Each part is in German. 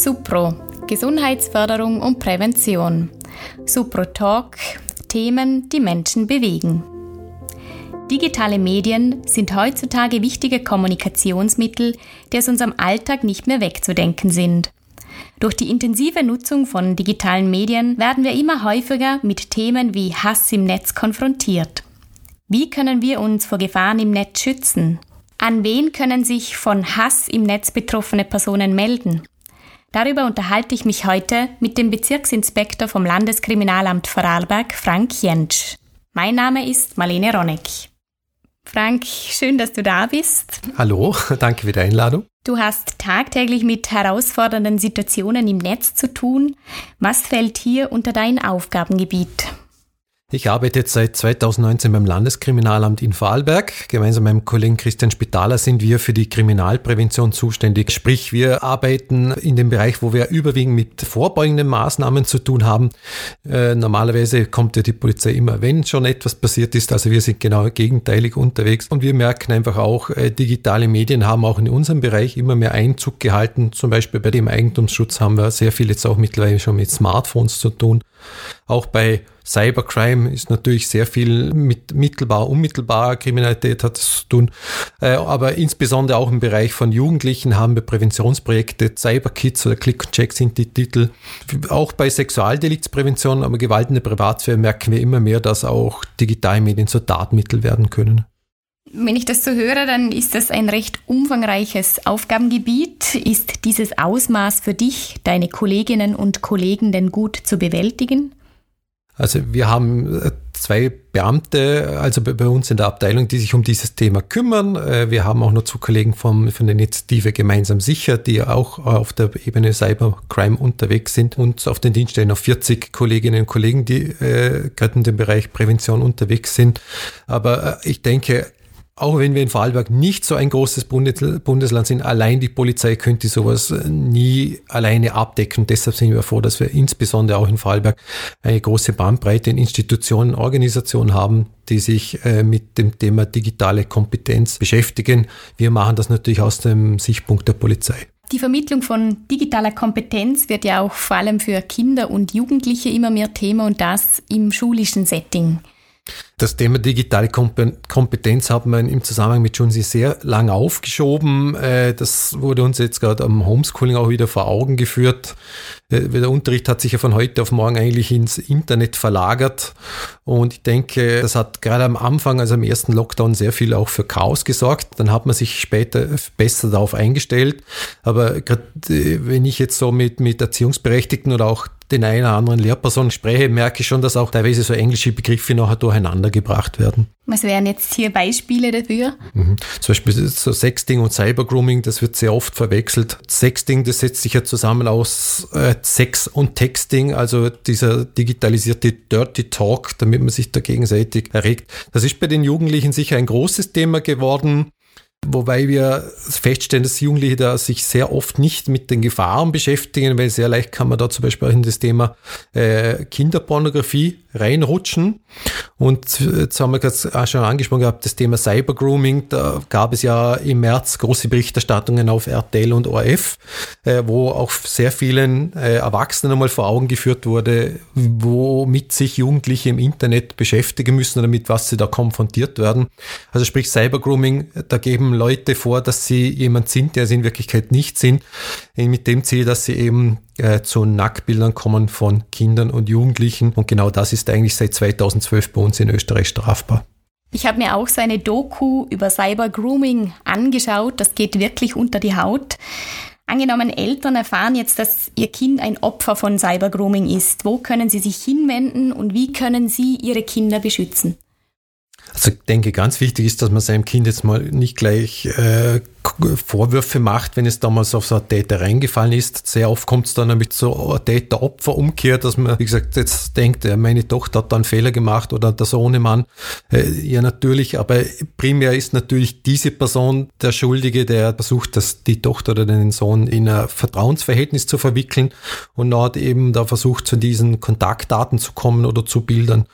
Supro, Gesundheitsförderung und Prävention. Supro Talk, Themen, die Menschen bewegen. Digitale Medien sind heutzutage wichtige Kommunikationsmittel, die aus unserem Alltag nicht mehr wegzudenken sind. Durch die intensive Nutzung von digitalen Medien werden wir immer häufiger mit Themen wie Hass im Netz konfrontiert. Wie können wir uns vor Gefahren im Netz schützen? An wen können sich von Hass im Netz betroffene Personen melden? Darüber unterhalte ich mich heute mit dem Bezirksinspektor vom Landeskriminalamt Vorarlberg, Frank Jentsch. Mein Name ist Marlene Ronneck. Frank, schön, dass du da bist. Hallo, danke für die Einladung. Du hast tagtäglich mit herausfordernden Situationen im Netz zu tun. Was fällt hier unter dein Aufgabengebiet? Ich arbeite jetzt seit 2019 beim Landeskriminalamt in Vorarlberg. Gemeinsam mit meinem Kollegen Christian Spitaler sind wir für die Kriminalprävention zuständig. Sprich, wir arbeiten in dem Bereich, wo wir überwiegend mit vorbeugenden Maßnahmen zu tun haben. Äh, normalerweise kommt ja die Polizei immer, wenn schon etwas passiert ist. Also wir sind genau gegenteilig unterwegs. Und wir merken einfach auch, äh, digitale Medien haben auch in unserem Bereich immer mehr Einzug gehalten. Zum Beispiel bei dem Eigentumsschutz haben wir sehr viel jetzt auch mittlerweile schon mit Smartphones zu tun. Auch bei Cybercrime ist natürlich sehr viel mit mittelbar, unmittelbarer Kriminalität hat es zu tun. Äh, aber insbesondere auch im Bereich von Jugendlichen haben wir Präventionsprojekte. Cyberkids oder Click and Check sind die Titel. Auch bei Sexualdeliktsprävention, aber Gewalt in der Privatsphäre merken wir immer mehr, dass auch digitale Medien zu Tatmittel werden können. Wenn ich das so höre, dann ist das ein recht umfangreiches Aufgabengebiet. Ist dieses Ausmaß für dich, deine Kolleginnen und Kollegen denn gut zu bewältigen? Also wir haben äh, zwei Beamte, also bei uns in der Abteilung, die sich um dieses Thema kümmern. Äh, wir haben auch noch zwei Kollegen vom, von der Initiative Gemeinsam Sicher, die auch auf der Ebene Cybercrime unterwegs sind und auf den Dienststellen noch 40 Kolleginnen und Kollegen, die äh, gerade in dem Bereich Prävention unterwegs sind. Aber äh, ich denke, auch wenn wir in Vorarlberg nicht so ein großes Bundesland sind, allein die Polizei könnte sowas nie alleine abdecken. deshalb sind wir froh, dass wir insbesondere auch in Vorarlberg eine große Bandbreite in Institutionen, Organisationen haben, die sich äh, mit dem Thema digitale Kompetenz beschäftigen. Wir machen das natürlich aus dem Sichtpunkt der Polizei. Die Vermittlung von digitaler Kompetenz wird ja auch vor allem für Kinder und Jugendliche immer mehr Thema und das im schulischen Setting. Das Thema digitale Kompetenz hat man im Zusammenhang mit Junsi sehr lange aufgeschoben. Äh, das wurde uns jetzt gerade am Homeschooling auch wieder vor Augen geführt. Äh, der Unterricht hat sich ja von heute auf morgen eigentlich ins Internet verlagert. Und ich denke, das hat gerade am Anfang, also im ersten Lockdown, sehr viel auch für Chaos gesorgt. Dann hat man sich später besser darauf eingestellt. Aber gerade äh, wenn ich jetzt so mit, mit Erziehungsberechtigten oder auch den einen oder anderen Lehrperson spreche, merke ich schon, dass auch teilweise so englische Begriffe nachher durcheinander gebracht werden. Was wären jetzt hier Beispiele dafür? Mhm. Zum Beispiel so Sexting und Cybergrooming, das wird sehr oft verwechselt. Sexting, das setzt sich ja zusammen aus äh, Sex und Texting, also dieser digitalisierte Dirty Talk, damit man sich da gegenseitig erregt. Das ist bei den Jugendlichen sicher ein großes Thema geworden. Wobei wir feststellen, dass Jugendliche da sich sehr oft nicht mit den Gefahren beschäftigen, weil sehr leicht kann man da zum Beispiel in das Thema äh, Kinderpornografie reinrutschen. Und jetzt haben wir gerade schon angesprochen gehabt, das Thema Cybergrooming. Da gab es ja im März große Berichterstattungen auf RTL und ORF, äh, wo auch sehr vielen äh, Erwachsenen einmal vor Augen geführt wurde, womit sich Jugendliche im Internet beschäftigen müssen oder mit was sie da konfrontiert werden. Also sprich Cybergrooming, da geben Leute vor, dass sie jemand sind, der sie in Wirklichkeit nicht sind, mit dem Ziel, dass sie eben äh, zu Nacktbildern kommen von Kindern und Jugendlichen. Und genau das ist eigentlich seit 2012 bei uns in Österreich strafbar. Ich habe mir auch seine Doku über Cyber-Grooming angeschaut. Das geht wirklich unter die Haut. Angenommen, Eltern erfahren jetzt, dass ihr Kind ein Opfer von Cyber-Grooming ist. Wo können sie sich hinwenden und wie können sie ihre Kinder beschützen? Also ich denke, ganz wichtig ist, dass man seinem Kind jetzt mal nicht gleich äh, Vorwürfe macht, wenn es damals auf so einen Täter reingefallen ist. Sehr oft kommt es dann so einer Täter-Opfer-Umkehr, dass man, wie gesagt, jetzt denkt, meine Tochter hat da einen Fehler gemacht oder der Sohnemann. Äh, ja, natürlich, aber primär ist natürlich diese Person der Schuldige, der versucht, dass die Tochter oder den Sohn in ein Vertrauensverhältnis zu verwickeln und hat eben da versucht, zu diesen Kontaktdaten zu kommen oder zu Bildern.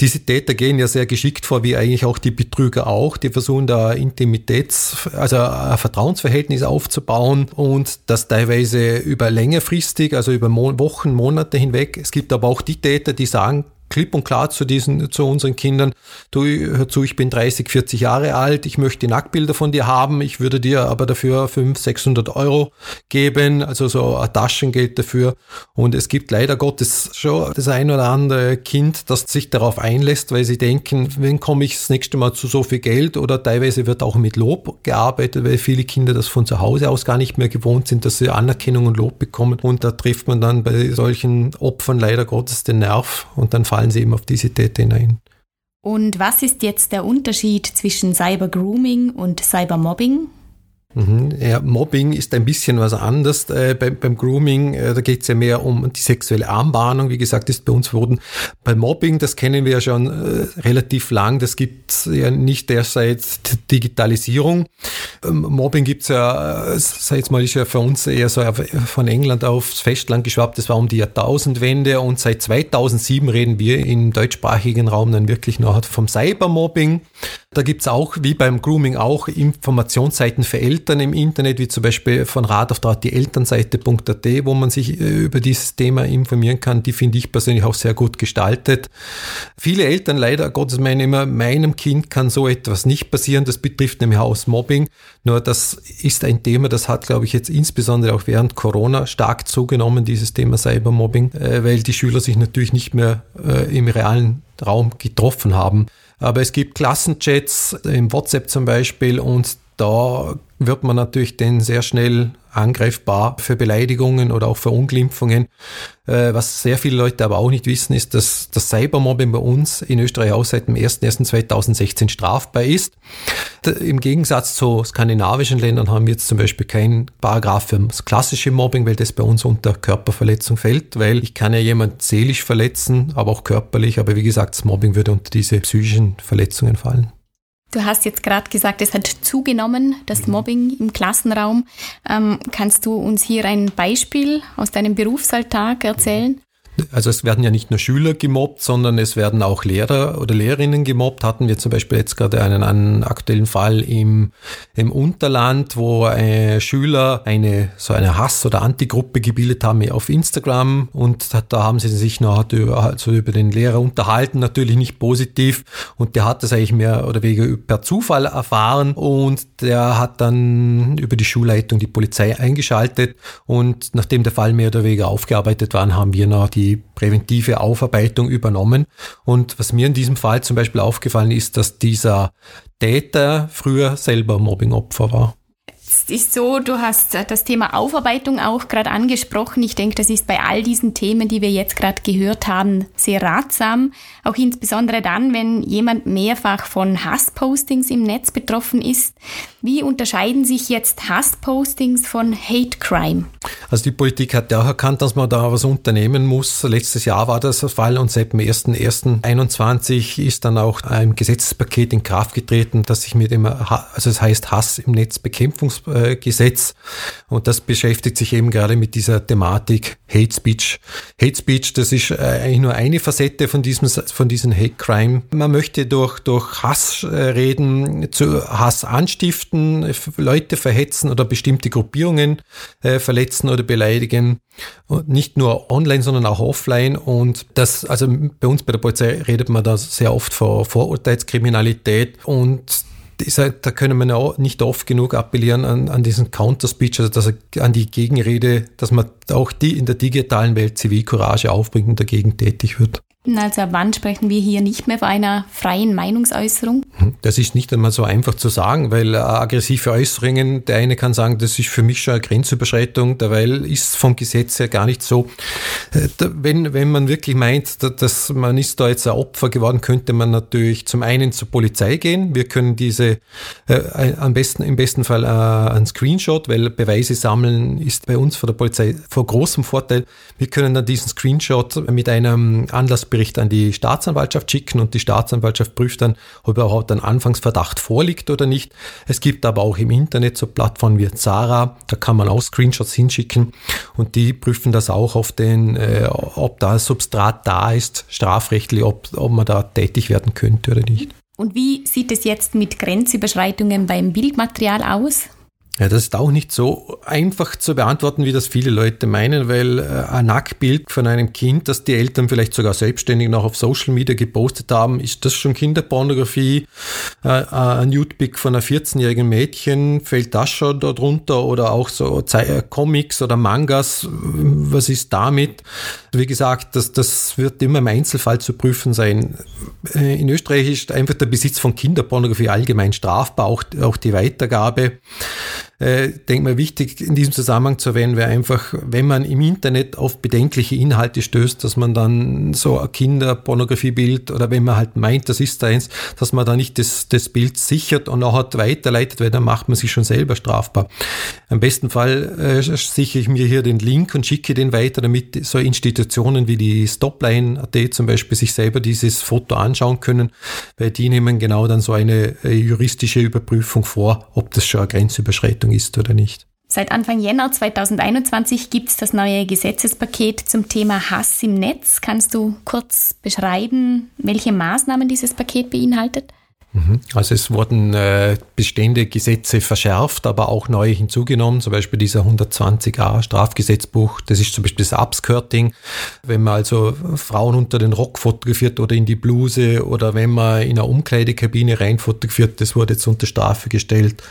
Diese Täter gehen ja sehr geschickt vor, wie eigentlich auch die Betrüger auch. Die versuchen da Intimitäts, also ein Vertrauensverhältnis aufzubauen und das teilweise über längerfristig, also über Wochen, Monate hinweg. Es gibt aber auch die Täter, die sagen, klipp und klar zu diesen, zu unseren Kindern, du, hör zu, ich bin 30, 40 Jahre alt, ich möchte Nacktbilder von dir haben, ich würde dir aber dafür 500, 600 Euro geben, also so ein Taschengeld dafür. Und es gibt leider Gottes schon das ein oder andere Kind, das sich darauf einlässt, weil sie denken, wenn komme ich das nächste Mal zu so viel Geld? Oder teilweise wird auch mit Lob gearbeitet, weil viele Kinder das von zu Hause aus gar nicht mehr gewohnt sind, dass sie Anerkennung und Lob bekommen. Und da trifft man dann bei solchen Opfern leider Gottes den Nerv. Und dann fallen fallen sie eben auf diese Täter hinein. Und was ist jetzt der Unterschied zwischen Cybergrooming und Cybermobbing? Mhm. Ja, Mobbing ist ein bisschen was anderes. Äh, beim, beim, Grooming, äh, da geht es ja mehr um die sexuelle Anbahnung. Wie gesagt, ist bei uns verboten. Bei Mobbing, das kennen wir ja schon äh, relativ lang. Das gibt es ja nicht erst seit Digitalisierung. Ähm, Mobbing gibt es ja, äh, sag jetzt mal, ist ja für uns eher so von England aufs Festland geschwappt. Das war um die Jahrtausendwende und seit 2007 reden wir im deutschsprachigen Raum dann wirklich noch vom Cybermobbing. Da gibt es auch, wie beim Grooming auch, Informationsseiten für Eltern im Internet, wie zum Beispiel von Rat auf Draht die Elternseite.at, wo man sich äh, über dieses Thema informieren kann. Die finde ich persönlich auch sehr gut gestaltet. Viele Eltern leider Gottes meinen immer, meinem Kind kann so etwas nicht passieren. Das betrifft nämlich Hausmobbing. Nur das ist ein Thema, das hat, glaube ich, jetzt insbesondere auch während Corona stark zugenommen, dieses Thema Cybermobbing, äh, weil die Schüler sich natürlich nicht mehr äh, im realen Raum getroffen haben. Aber es gibt Klassenchats im WhatsApp zum Beispiel und da wird man natürlich dann sehr schnell angreifbar für Beleidigungen oder auch Verunglimpfungen. Äh, was sehr viele Leute aber auch nicht wissen, ist, dass das Cybermobbing bei uns in Österreich auch seit dem 01.01.2016 strafbar ist. Im Gegensatz zu skandinavischen Ländern haben wir jetzt zum Beispiel keinen Paragraph für das klassische Mobbing, weil das bei uns unter Körperverletzung fällt, weil ich kann ja jemand seelisch verletzen, aber auch körperlich, aber wie gesagt, das Mobbing würde unter diese psychischen Verletzungen fallen. Du hast jetzt gerade gesagt, es hat zugenommen, das mhm. Mobbing im Klassenraum. Ähm, kannst du uns hier ein Beispiel aus deinem Berufsalltag erzählen? Also es werden ja nicht nur Schüler gemobbt, sondern es werden auch Lehrer oder Lehrerinnen gemobbt. Hatten wir zum Beispiel jetzt gerade einen, einen aktuellen Fall im, im Unterland, wo äh, Schüler eine so eine Hass- oder Antigruppe gebildet haben auf Instagram. Und da haben sie sich noch über, also über den Lehrer unterhalten, natürlich nicht positiv. Und der hat das eigentlich mehr oder weniger per Zufall erfahren. Und der hat dann über die Schulleitung die Polizei eingeschaltet. Und nachdem der Fall mehr oder weniger aufgearbeitet war, haben wir noch die präventive Aufarbeitung übernommen. Und was mir in diesem Fall zum Beispiel aufgefallen ist, dass dieser Täter früher selber Mobbingopfer war. Es ist so, du hast das Thema Aufarbeitung auch gerade angesprochen. Ich denke, das ist bei all diesen Themen, die wir jetzt gerade gehört haben, sehr ratsam. Auch insbesondere dann, wenn jemand mehrfach von Hasspostings im Netz betroffen ist. Wie unterscheiden sich jetzt Hasspostings von Hate Crime? Also die Politik hat ja auch erkannt, dass man da was unternehmen muss. Letztes Jahr war das der Fall und seit dem 1.1.21 ist dann auch ein Gesetzespaket in Kraft getreten, das sich mit dem, also es heißt Hass im Netzbekämpfungsgesetz und das beschäftigt sich eben gerade mit dieser Thematik Hate Speech. Hate Speech, das ist äh, eigentlich nur eine Facette von diesem, von diesem Hate Crime. Man möchte durch, durch Hass reden, zu Hass anstiften, Leute verhetzen oder bestimmte Gruppierungen äh, verletzen oder beleidigen. Und nicht nur online, sondern auch offline. Und das, also bei uns bei der Polizei redet man da sehr oft vor Vorurteilskriminalität und da können wir auch nicht oft genug appellieren an, an diesen Counter-Speech, also dass, an die Gegenrede, dass man auch die in der digitalen Welt Zivilcourage aufbringt und dagegen tätig wird. Also wann sprechen wir hier nicht mehr von einer freien Meinungsäußerung? Hm, das ist nicht einmal so einfach zu sagen, weil äh, aggressive Äußerungen, der eine kann sagen, das ist für mich schon eine Grenzüberschreitung, derweil ist vom Gesetz her gar nicht so. Wenn, wenn man wirklich meint, dass man ist da jetzt ein Opfer geworden, könnte man natürlich zum einen zur Polizei gehen. Wir können diese äh, am besten, im besten Fall äh, ein Screenshot, weil Beweise sammeln ist bei uns von der Polizei vor großem Vorteil. Wir können dann diesen Screenshot mit einem Anlass Bericht an die Staatsanwaltschaft schicken und die Staatsanwaltschaft prüft dann, ob überhaupt ein Anfangsverdacht vorliegt oder nicht. Es gibt aber auch im Internet so Plattformen wie Zara, da kann man auch Screenshots hinschicken und die prüfen das auch auf den, äh, ob da Substrat da ist, strafrechtlich, ob, ob man da tätig werden könnte oder nicht. Und wie sieht es jetzt mit Grenzüberschreitungen beim Bildmaterial aus? Ja, das ist auch nicht so einfach zu beantworten, wie das viele Leute meinen, weil äh, ein Nacktbild von einem Kind, das die Eltern vielleicht sogar selbstständig noch auf Social Media gepostet haben, ist das schon Kinderpornografie? Äh, äh ein Nudepic von einem 14-jährigen Mädchen, fällt das schon darunter? Oder auch so Comics oder Mangas, was ist damit? Wie gesagt, das, das wird immer im Einzelfall zu prüfen sein. In Österreich ist einfach der Besitz von Kinderpornografie allgemein strafbar, auch, auch die Weitergabe äh, denke mal, wichtig in diesem Zusammenhang zu erwähnen wäre einfach, wenn man im Internet auf bedenkliche Inhalte stößt, dass man dann so ein Kinderpornografiebild oder wenn man halt meint, das ist eins, dass man da nicht das, das Bild sichert und auch weiterleitet, weil dann macht man sich schon selber strafbar. Am besten Fall äh, sichere ich mir hier den Link und schicke den weiter, damit so Institutionen wie die Stopline.at zum Beispiel sich selber dieses Foto anschauen können, weil die nehmen genau dann so eine äh, juristische Überprüfung vor, ob das schon eine Grenzüberschreitung Ordnung ist oder nicht. Seit Anfang Jänner 2021 gibt es das neue Gesetzespaket zum Thema Hass im Netz. Kannst du kurz beschreiben, welche Maßnahmen dieses Paket beinhaltet? Mhm. Also es wurden äh, bestehende Gesetze verschärft, aber auch neu hinzugenommen, zum Beispiel dieser 120a Strafgesetzbuch, das ist zum Beispiel das Upskirting, wenn man also Frauen unter den Rock fotografiert oder in die Bluse oder wenn man in eine Umkleidekabine rein fotografiert, das wurde jetzt unter Strafe gestellt.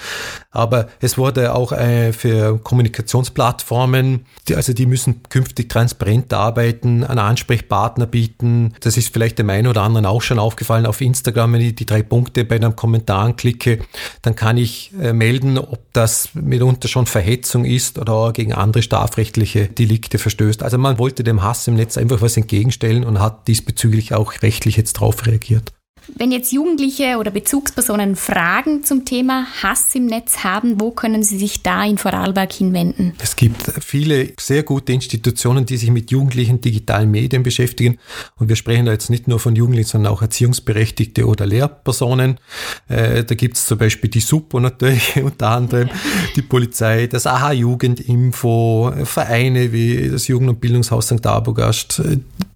Aber es wurde auch äh, für Kommunikationsplattformen, die, also die müssen künftig transparent arbeiten, einen Ansprechpartner bieten. Das ist vielleicht dem einen oder anderen auch schon aufgefallen auf Instagram, wenn ich die drei Punkte bei einem Kommentar anklicke, dann kann ich äh, melden, ob das mitunter schon Verhetzung ist oder gegen andere strafrechtliche Delikte verstößt. Also man wollte dem Hass im Netz einfach was entgegenstellen und hat diesbezüglich auch rechtlich jetzt darauf reagiert. Wenn jetzt Jugendliche oder Bezugspersonen Fragen zum Thema Hass im Netz haben, wo können sie sich da in Vorarlberg hinwenden? Es gibt viele sehr gute Institutionen, die sich mit jugendlichen digitalen Medien beschäftigen. Und wir sprechen da jetzt nicht nur von Jugendlichen, sondern auch Erziehungsberechtigte oder Lehrpersonen. Äh, da gibt es zum Beispiel die SUPO natürlich, unter anderem die Polizei, das AHA-Jugendinfo, Vereine wie das Jugend- und Bildungshaus St. Arbogast,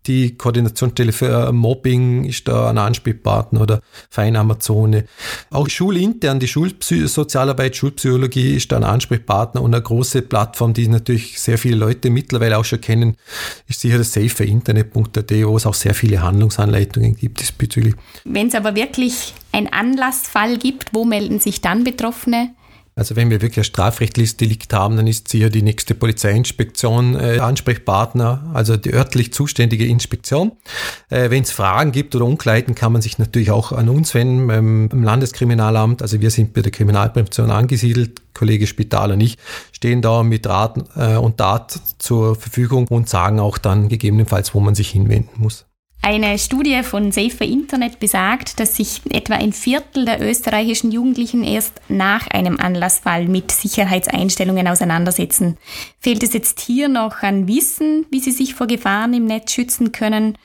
die Koordinationsstelle für Mobbing ist da ein Ansprechpartner oder Feinamazone. Auch schulintern, die Schulsozialarbeit, Schulpsychologie ist da ein Ansprechpartner und eine große Plattform, die natürlich sehr viele Leute mittlerweile auch schon kennen, ist sicher das safeinternet.at, wo es auch sehr viele Handlungsanleitungen gibt diesbezüglich. Wenn es aber wirklich einen Anlassfall gibt, wo melden sich dann Betroffene? Also wenn wir wirklich ein strafrechtliches Delikt haben, dann ist sicher die nächste Polizeiinspektion äh, Ansprechpartner, also die örtlich zuständige Inspektion. Äh, wenn es Fragen gibt oder Unklarheiten, kann man sich natürlich auch an uns wenden beim, beim Landeskriminalamt. Also wir sind bei der Kriminalprävention angesiedelt. Kollege Spitaler und ich stehen da mit Rat äh, und Tat zur Verfügung und sagen auch dann gegebenenfalls, wo man sich hinwenden muss. Eine Studie von Safer Internet besagt, dass sich etwa ein Viertel der österreichischen Jugendlichen erst nach einem Anlassfall mit Sicherheitseinstellungen auseinandersetzen. Fehlt es jetzt hier noch an Wissen, wie sie sich vor Gefahren im Netz schützen können?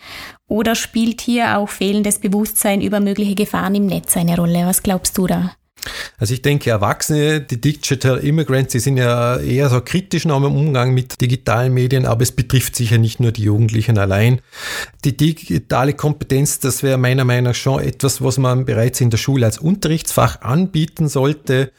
Oder spielt hier auch fehlendes Bewusstsein über mögliche Gefahren im Netz eine Rolle? Was glaubst du da? Also ich denke, Erwachsene, die Digital Immigrants, die sind ja eher so kritisch noch im Umgang mit digitalen Medien, aber es betrifft sicher nicht nur die Jugendlichen allein. Die digitale Kompetenz, das wäre meiner Meinung nach schon etwas, was man bereits in der Schule als Unterrichtsfach anbieten sollte,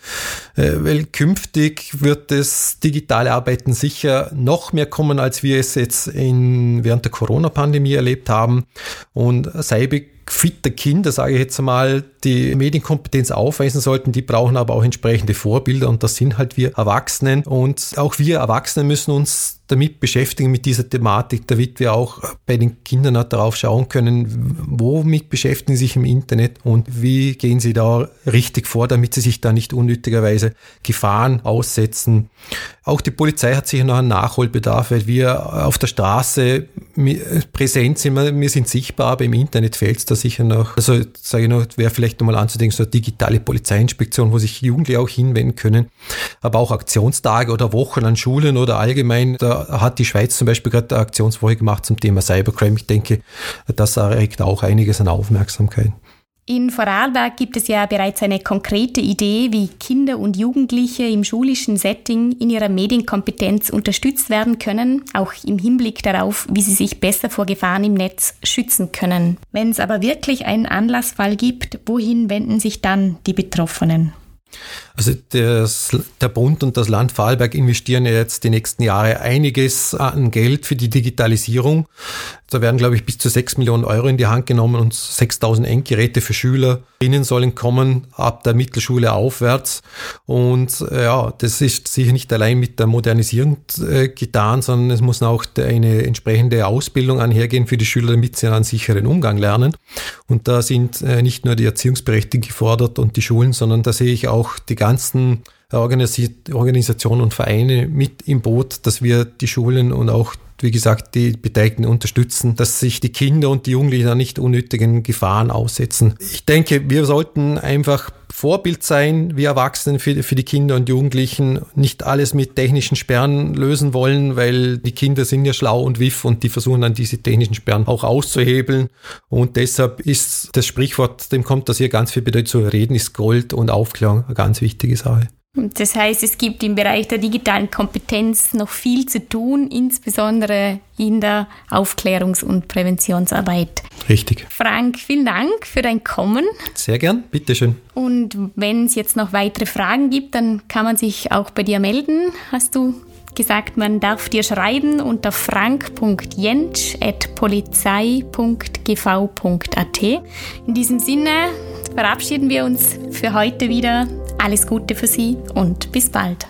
äh, weil künftig wird das digitale Arbeiten sicher noch mehr kommen, als wir es jetzt in, während der Corona-Pandemie erlebt haben. Und Cyber fitte Kinder, sage ich jetzt mal, die Medienkompetenz aufweisen sollten, die brauchen aber auch entsprechende Vorbilder und das sind halt wir Erwachsenen und auch wir Erwachsene müssen uns damit beschäftigen, mit dieser Thematik, damit wir auch bei den Kindern auch darauf schauen können, womit beschäftigen sie sich im Internet und wie gehen sie da richtig vor, damit sie sich da nicht unnötigerweise Gefahren aussetzen. Auch die Polizei hat sicher noch einen Nachholbedarf, weil wir auf der Straße präsent sind, wir sind sichtbar, aber im Internet fehlt es da sicher noch. Also sage ich noch, wäre vielleicht nochmal anzudenken, so eine digitale Polizeiinspektion, wo sich Jugendliche auch hinwenden können, aber auch Aktionstage oder Wochen an Schulen oder allgemein, da hat die Schweiz zum Beispiel gerade eine Aktionswoche gemacht zum Thema Cybercrime. Ich denke, das erregt auch einiges an Aufmerksamkeit. In Vorarlberg gibt es ja bereits eine konkrete Idee, wie Kinder und Jugendliche im schulischen Setting in ihrer Medienkompetenz unterstützt werden können, auch im Hinblick darauf, wie sie sich besser vor Gefahren im Netz schützen können. Wenn es aber wirklich einen Anlassfall gibt, wohin wenden sich dann die Betroffenen? Also das, der Bund und das Land Vorarlberg investieren ja jetzt die nächsten Jahre einiges an Geld für die Digitalisierung. Da werden, glaube ich, bis zu sechs Millionen Euro in die Hand genommen und 6000 Endgeräte für Schülerinnen sollen kommen, ab der Mittelschule aufwärts. Und äh, ja, das ist sicher nicht allein mit der Modernisierung äh, getan, sondern es muss auch eine entsprechende Ausbildung einhergehen für die Schüler, damit sie einen sicheren Umgang lernen. Und da sind äh, nicht nur die Erziehungsberechtigten gefordert und die Schulen, sondern da sehe ich auch die ganzen Organisationen und Vereine mit im Boot, dass wir die Schulen und auch wie gesagt, die Beteiligten unterstützen, dass sich die Kinder und die Jugendlichen da nicht unnötigen Gefahren aussetzen. Ich denke, wir sollten einfach Vorbild sein, wir Erwachsenen für, für die Kinder und Jugendlichen, nicht alles mit technischen Sperren lösen wollen, weil die Kinder sind ja schlau und wiff und die versuchen dann diese technischen Sperren auch auszuhebeln. Und deshalb ist das Sprichwort, dem kommt das hier ganz viel bedeutet, zu reden ist Gold und Aufklärung eine ganz wichtige Sache. Das heißt, es gibt im Bereich der digitalen Kompetenz noch viel zu tun, insbesondere in der Aufklärungs- und Präventionsarbeit. Richtig. Frank, vielen Dank für dein Kommen. Sehr gern, bitteschön. Und wenn es jetzt noch weitere Fragen gibt, dann kann man sich auch bei dir melden. Hast du gesagt, man darf dir schreiben unter frank.jentsch.polizei.gv.at. In diesem Sinne verabschieden wir uns für heute wieder alles Gute für Sie und bis bald.